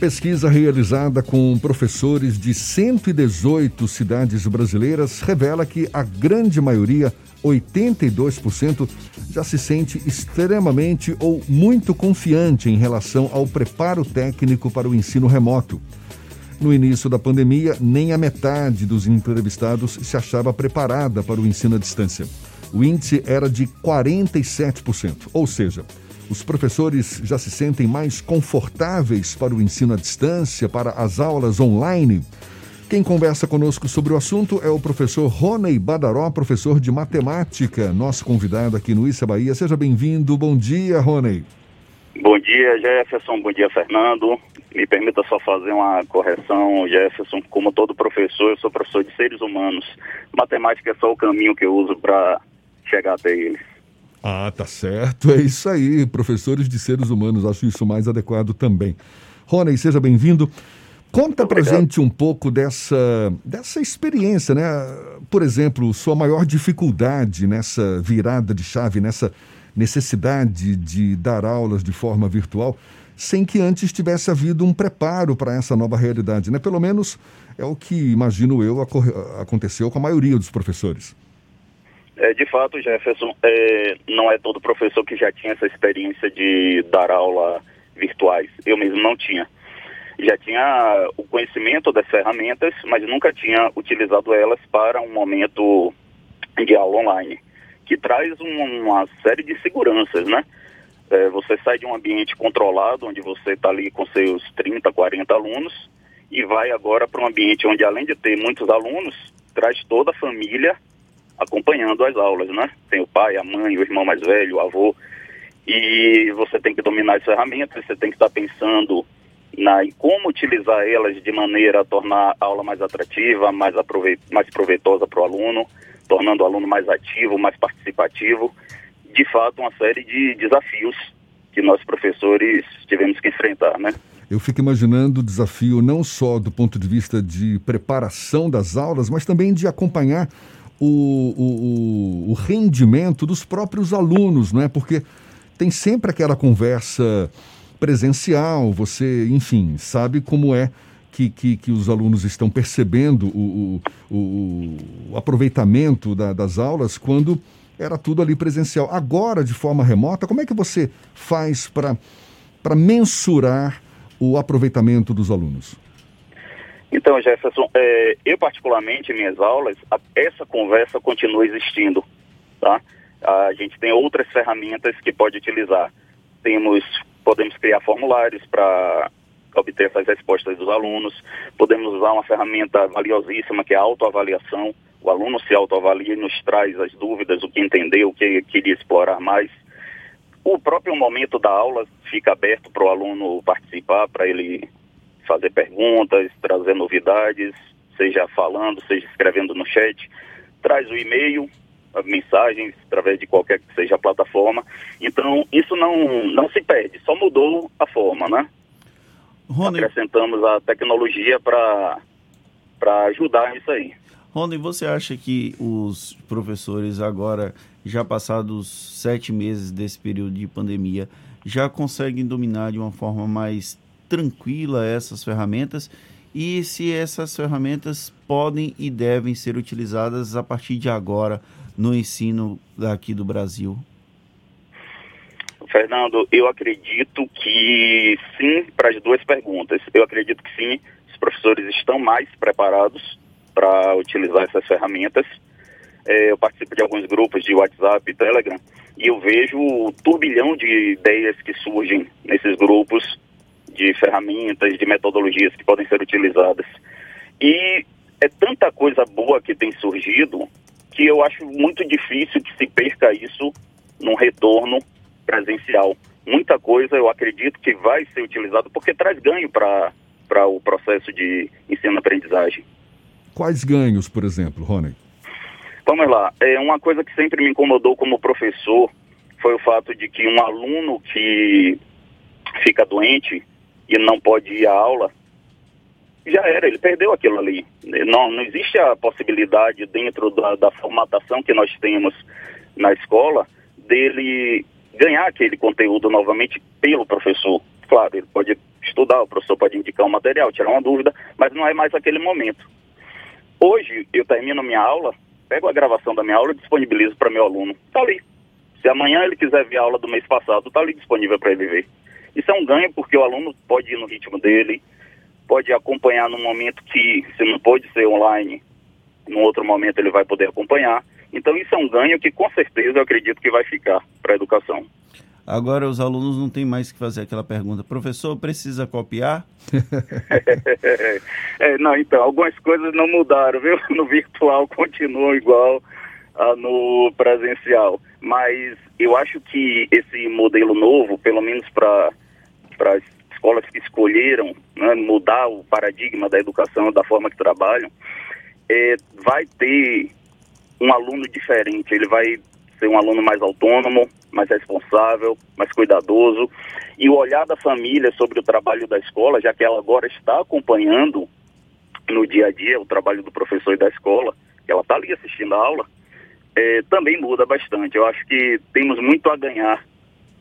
Pesquisa realizada com professores de 118 cidades brasileiras revela que a grande maioria, 82%, já se sente extremamente ou muito confiante em relação ao preparo técnico para o ensino remoto. No início da pandemia, nem a metade dos entrevistados se achava preparada para o ensino à distância. O índice era de 47%, ou seja, os professores já se sentem mais confortáveis para o ensino à distância, para as aulas online. Quem conversa conosco sobre o assunto é o professor Rony Badaró, professor de matemática, nosso convidado aqui no Issa Bahia. Seja bem-vindo. Bom dia, Rony. Bom dia, Jefferson. Bom dia, Fernando. Me permita só fazer uma correção, Jefferson. Como todo professor, eu sou professor de seres humanos. Matemática é só o caminho que eu uso para chegar até eles. Ah, tá certo. É isso aí, professores de seres humanos. Acho isso mais adequado também. Rony, seja bem-vindo. Conta pra gente um pouco dessa, dessa experiência, né? Por exemplo, sua maior dificuldade nessa virada de chave, nessa necessidade de dar aulas de forma virtual, sem que antes tivesse havido um preparo para essa nova realidade, né? Pelo menos é o que, imagino eu, aconteceu com a maioria dos professores. É, de fato, Jefferson, é, não é todo professor que já tinha essa experiência de dar aula virtuais. Eu mesmo não tinha. Já tinha o conhecimento das ferramentas, mas nunca tinha utilizado elas para um momento de aula online, que traz um, uma série de seguranças, né? É, você sai de um ambiente controlado, onde você está ali com seus 30, 40 alunos, e vai agora para um ambiente onde, além de ter muitos alunos, traz toda a família acompanhando as aulas, né? Tem o pai, a mãe, o irmão mais velho, o avô. E você tem que dominar as ferramentas, você tem que estar pensando na, em como utilizar elas de maneira a tornar a aula mais atrativa, mais, aproveit, mais proveitosa para o aluno, tornando o aluno mais ativo, mais participativo. De fato, uma série de desafios que nós professores tivemos que enfrentar, né? Eu fico imaginando o desafio não só do ponto de vista de preparação das aulas, mas também de acompanhar o, o, o rendimento dos próprios alunos, não é? Porque tem sempre aquela conversa presencial, você, enfim, sabe como é que, que, que os alunos estão percebendo o, o, o aproveitamento da, das aulas quando era tudo ali presencial. Agora, de forma remota, como é que você faz para mensurar o aproveitamento dos alunos? Então, Jefferson, é, eu particularmente, em minhas aulas, a, essa conversa continua existindo, tá? A gente tem outras ferramentas que pode utilizar. Temos, podemos criar formulários para obter essas respostas dos alunos, podemos usar uma ferramenta valiosíssima que é a autoavaliação. O aluno se autoavalia e nos traz as dúvidas, o que entendeu, o que queria explorar mais. O próprio momento da aula fica aberto para o aluno participar, para ele fazer perguntas, trazer novidades, seja falando, seja escrevendo no chat. Traz o e-mail, mensagens através de qualquer que seja a plataforma. Então, isso não, não se perde, só mudou a forma, né? Rony... Acrescentamos a tecnologia para ajudar nisso aí. Rony, você acha que os professores agora, já passados sete meses desse período de pandemia, já conseguem dominar de uma forma mais tranquila essas ferramenentas e se essas ferramentas podem e devem ser utilizadas a partir de agora no ensino daqui do Brasil? Fernando, eu acredito que sim para as duas perguntas. Eu acredito que sim, os professores estão mais preparados para utilizar essas ferramentas. É, eu participo de alguns grupos de WhatsApp e Telegram e eu vejo o turbilhão de ideias que surgem nesses grupos de ferramentas, de metodologias que podem ser utilizadas. E é tanta coisa boa que tem surgido que eu acho muito difícil que se perca isso num retorno presencial. Muita coisa eu acredito que vai ser utilizado porque traz ganho para o processo de ensino-aprendizagem. Quais ganhos, por exemplo, Rony? Vamos lá. É uma coisa que sempre me incomodou como professor foi o fato de que um aluno que fica doente, e não pode ir à aula, já era, ele perdeu aquilo ali. Não, não existe a possibilidade dentro da, da formatação que nós temos na escola dele ganhar aquele conteúdo novamente pelo professor. Claro, ele pode estudar, o professor pode indicar um material, tirar uma dúvida, mas não é mais aquele momento. Hoje, eu termino minha aula, pego a gravação da minha aula e disponibilizo para meu aluno. Está ali. Se amanhã ele quiser ver a aula do mês passado, está ali disponível para ele ver. Isso é um ganho porque o aluno pode ir no ritmo dele, pode acompanhar no momento que, se não pode ser online, no outro momento ele vai poder acompanhar. Então isso é um ganho que com certeza eu acredito que vai ficar para a educação. Agora os alunos não têm mais que fazer aquela pergunta, professor, precisa copiar? é, não, então, algumas coisas não mudaram, viu? No virtual continua igual ah, no presencial. Mas eu acho que esse modelo novo, pelo menos para as escolas que escolheram né, mudar o paradigma da educação, da forma que trabalham, é, vai ter um aluno diferente, ele vai ser um aluno mais autônomo, mais responsável, mais cuidadoso. E o olhar da família sobre o trabalho da escola, já que ela agora está acompanhando no dia a dia o trabalho do professor e da escola, ela está ali assistindo a aula, é, também muda bastante. Eu acho que temos muito a ganhar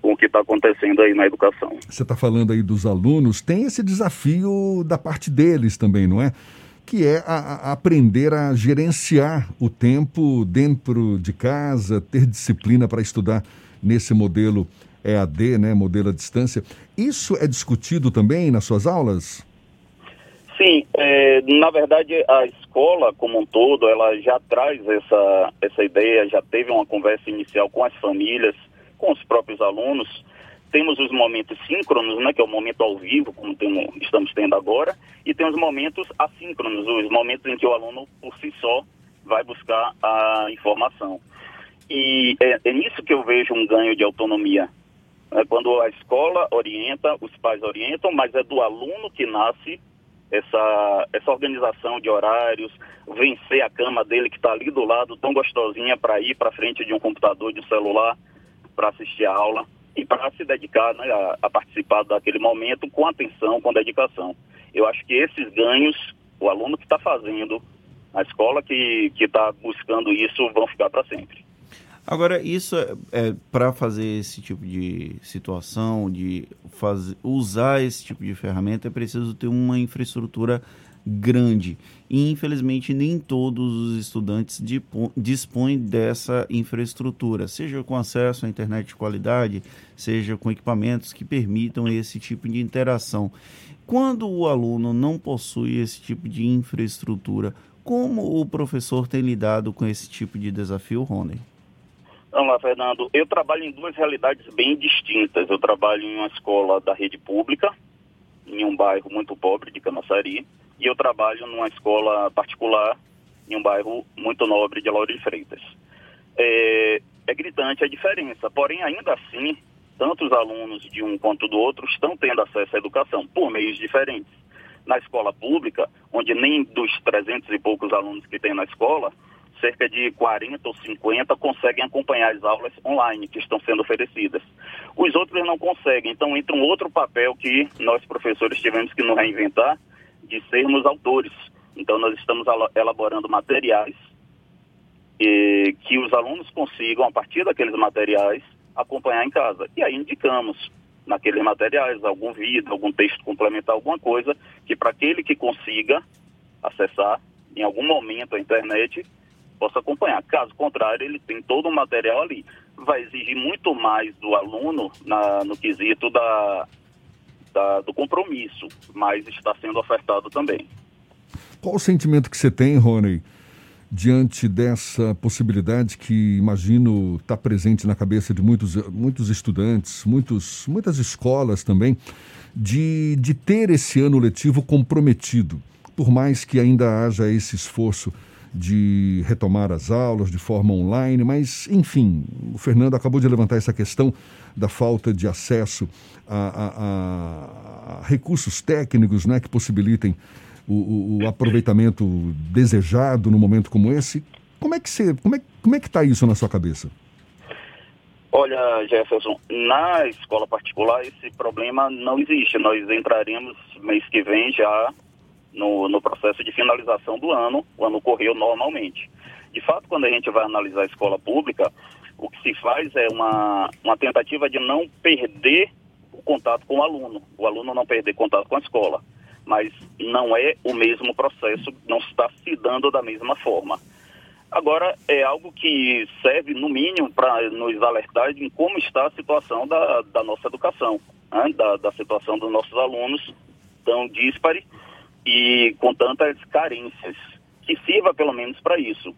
com o que está acontecendo aí na educação. Você está falando aí dos alunos, tem esse desafio da parte deles também, não é? Que é a, a aprender a gerenciar o tempo dentro de casa, ter disciplina para estudar nesse modelo EAD, né, modelo à distância. Isso é discutido também nas suas aulas? Sim, é, na verdade a escola como um todo, ela já traz essa, essa ideia, já teve uma conversa inicial com as famílias, com os próprios alunos. Temos os momentos síncronos, né, que é o momento ao vivo, como temos, estamos tendo agora, e temos momentos assíncronos, os momentos em que o aluno por si só vai buscar a informação. E é, é nisso que eu vejo um ganho de autonomia. É quando a escola orienta, os pais orientam, mas é do aluno que nasce essa, essa organização de horários, vencer a cama dele que está ali do lado, tão gostosinha para ir para frente de um computador, de um celular, para assistir a aula e para se dedicar né, a, a, participar daquele momento com atenção, com dedicação. Eu acho que esses ganhos, o aluno que está fazendo, a escola que está buscando isso, vão ficar para sempre. Agora, isso é, é para fazer esse tipo de situação, de usar esse tipo de ferramenta, é preciso ter uma infraestrutura grande. E, infelizmente, nem todos os estudantes dispõem dessa infraestrutura, seja com acesso à internet de qualidade, seja com equipamentos que permitam esse tipo de interação. Quando o aluno não possui esse tipo de infraestrutura, como o professor tem lidado com esse tipo de desafio, Rony? Vamos lá, Fernando. Eu trabalho em duas realidades bem distintas. Eu trabalho em uma escola da rede pública, em um bairro muito pobre de Camaçari, e eu trabalho numa escola particular, em um bairro muito nobre de Lauro de Freitas. É, é gritante a diferença, porém, ainda assim, tanto os alunos de um quanto do outro estão tendo acesso à educação por meios diferentes. Na escola pública, onde nem dos 300 e poucos alunos que tem na escola, cerca de 40 ou 50 conseguem acompanhar as aulas online que estão sendo oferecidas. Os outros não conseguem, então entra um outro papel que nós professores tivemos que nos reinventar de sermos autores. Então nós estamos elaborando materiais que os alunos consigam, a partir daqueles materiais, acompanhar em casa. E aí indicamos naqueles materiais algum vídeo, algum texto complementar, alguma coisa que para aquele que consiga acessar em algum momento a internet possa acompanhar. Caso contrário, ele tem todo o material ali. Vai exigir muito mais do aluno na, no quesito da, da, do compromisso, mas está sendo ofertado também. Qual o sentimento que você tem, Rony, diante dessa possibilidade que imagino está presente na cabeça de muitos, muitos estudantes, muitos, muitas escolas também, de, de ter esse ano letivo comprometido, por mais que ainda haja esse esforço de retomar as aulas de forma online, mas, enfim, o Fernando acabou de levantar essa questão da falta de acesso a, a, a recursos técnicos né, que possibilitem o, o, aproveitamento desejado no momento como esse. Como é que você, como é, como é que está isso na sua cabeça? Olha, Jefferson, na escola particular esse problema não existe. Nós entraremos mês que vem já no, no processo de finalização do ano, o ano correu normalmente. De fato, quando a gente vai analisar a escola pública, o que se faz é uma, uma tentativa de não perder o contato com o aluno, o aluno não perder contato com a escola. Mas não é o mesmo processo, não está se dando da mesma forma. Agora, é algo que serve, no mínimo, para nos alertar em como está a situação da, da nossa educação, né? da, da situação dos nossos alunos tão díspare e com tantas carências, que sirva pelo menos para isso.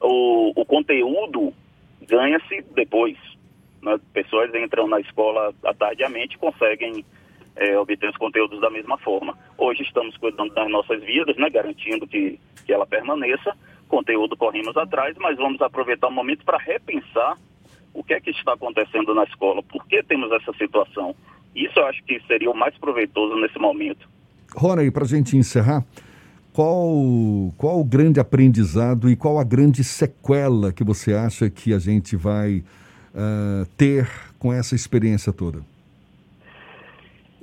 O, o conteúdo ganha-se depois. Né? Pessoas entram na escola tardiamente e conseguem é, obter os conteúdos da mesma forma. Hoje estamos cuidando das nossas vidas, né? garantindo que, que ela permaneça. Conteúdo corremos atrás, mas vamos aproveitar o momento para repensar o que é que está acontecendo na escola, por que temos essa situação. Isso eu acho que seria o mais proveitoso nesse momento. Rony, para a gente encerrar, qual, qual o grande aprendizado e qual a grande sequela que você acha que a gente vai uh, ter com essa experiência toda?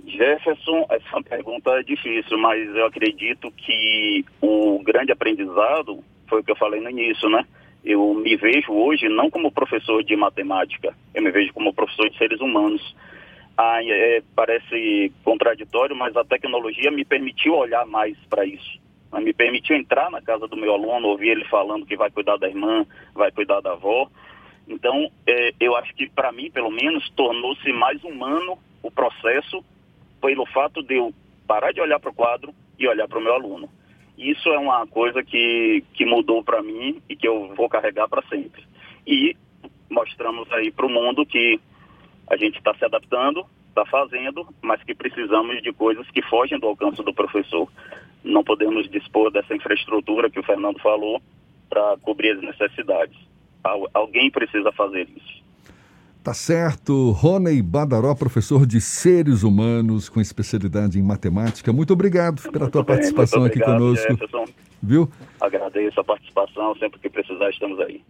Jefferson, essa é pergunta difícil, mas eu acredito que o grande aprendizado foi o que eu falei no início, né? Eu me vejo hoje não como professor de matemática, eu me vejo como professor de seres humanos. Ah, é, parece contraditório, mas a tecnologia me permitiu olhar mais para isso. Me permitiu entrar na casa do meu aluno, ouvir ele falando que vai cuidar da irmã, vai cuidar da avó. Então, é, eu acho que para mim, pelo menos, tornou-se mais humano o processo pelo fato de eu parar de olhar para o quadro e olhar para o meu aluno. Isso é uma coisa que, que mudou para mim e que eu vou carregar para sempre. E mostramos aí para o mundo que a gente está se adaptando, está fazendo, mas que precisamos de coisas que fogem do alcance do professor. Não podemos dispor dessa infraestrutura que o Fernando falou para cobrir as necessidades. Alguém precisa fazer isso. Tá certo. Rony Badaró, professor de seres humanos com especialidade em matemática. Muito obrigado pela muito tua bem, participação obrigado, aqui conosco. Jefferson. Viu? Agradeço a participação. Sempre que precisar, estamos aí.